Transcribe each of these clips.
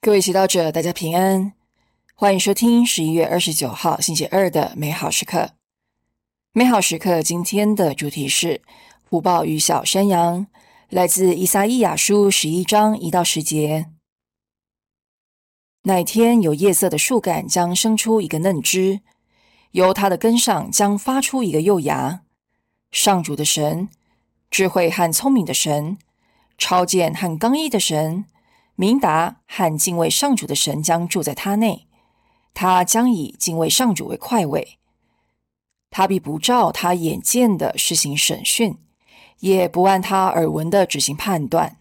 各位祈祷者，大家平安，欢迎收听十一月二十九号星期二的美好时刻。美好时刻今天的主题是虎豹与小山羊，来自以赛亚书十一章一到十节。那一天，有夜色的树干将生出一个嫩枝，由它的根上将发出一个幼芽。上主的神，智慧和聪明的神，超荐和刚毅的神。明达和敬畏上主的神将住在他内，他将以敬畏上主为快慰。他必不照他眼见的施行审讯，也不按他耳闻的执行判断。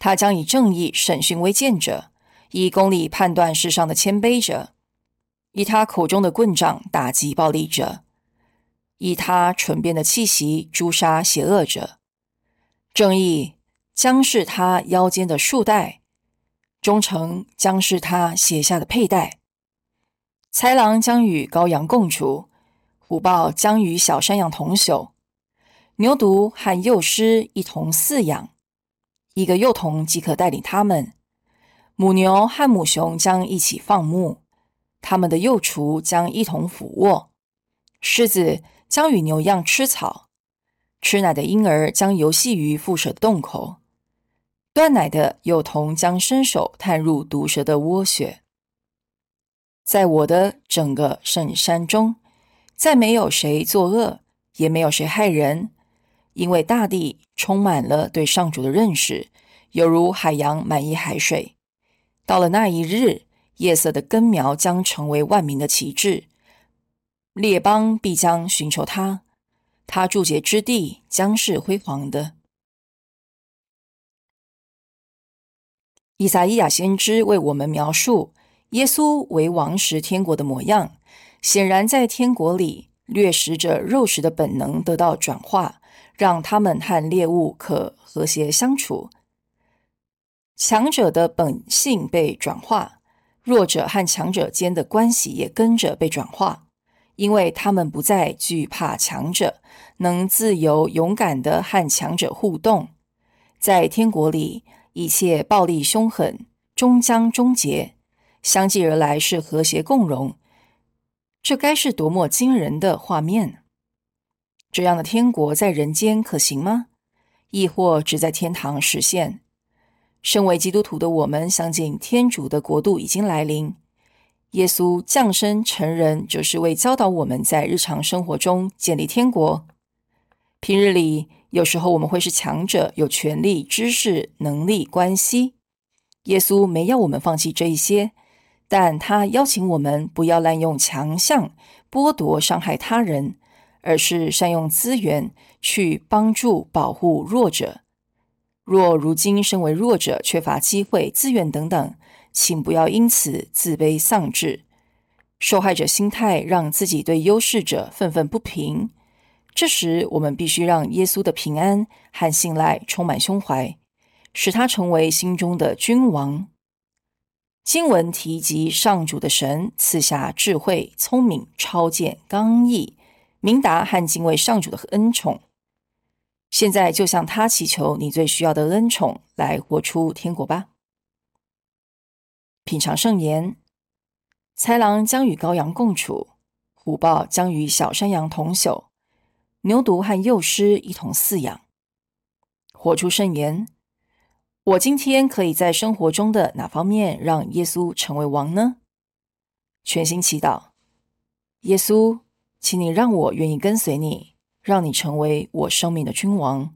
他将以正义审讯微贱者，以公理判断世上的谦卑者，以他口中的棍杖打击暴力者，以他唇边的气息诛杀邪恶者。正义将是他腰间的束带。忠诚将是他写下的佩带，豺狼将与羔羊共处，虎豹将与小山羊同宿，牛犊和幼狮一同饲养，一个幼童即可带领他们。母牛和母熊将一起放牧，他们的幼雏将一同俯卧。狮子将与牛一样吃草，吃奶的婴儿将游戏于腹蛇的洞口。断奶的幼童将伸手探入毒蛇的窝穴。在我的整个圣山中，再没有谁作恶，也没有谁害人，因为大地充满了对上主的认识，犹如海洋满溢海水。到了那一日，夜色的根苗将成为万民的旗帜，列邦必将寻求他，他驻节之地将是辉煌的。以赛亚先知为我们描述耶稣为王时天国的模样。显然，在天国里，掠食者肉食的本能得到转化，让他们和猎物可和谐相处。强者的本性被转化，弱者和强者间的关系也跟着被转化，因为他们不再惧怕强者，能自由勇敢地和强者互动。在天国里。一切暴力凶狠终将终结，相继而来是和谐共荣。这该是多么惊人的画面！这样的天国在人间可行吗？亦或只在天堂实现？身为基督徒的我们，相信天主的国度已经来临。耶稣降生成人，就是为教导我们在日常生活中建立天国。平日里，有时候我们会是强者，有权力、知识、能力、关系。耶稣没要我们放弃这一些，但他邀请我们不要滥用强项，剥夺、伤害他人，而是善用资源去帮助、保护弱者。若如今身为弱者，缺乏机会、资源等等，请不要因此自卑丧志。受害者心态让自己对优势者愤愤不平。这时，我们必须让耶稣的平安和信赖充满胸怀，使他成为心中的君王。经文提及上主的神赐下智慧、聪明、超荐、刚毅、明达和敬畏上主的恩宠。现在就向他祈求你最需要的恩宠，来活出天国吧。品尝圣言：豺狼将与羔羊共处，虎豹将与小山羊同宿。牛犊和幼狮一同饲养，活出圣言。我今天可以在生活中的哪方面让耶稣成为王呢？全心祈祷，耶稣，请你让我愿意跟随你，让你成为我生命的君王。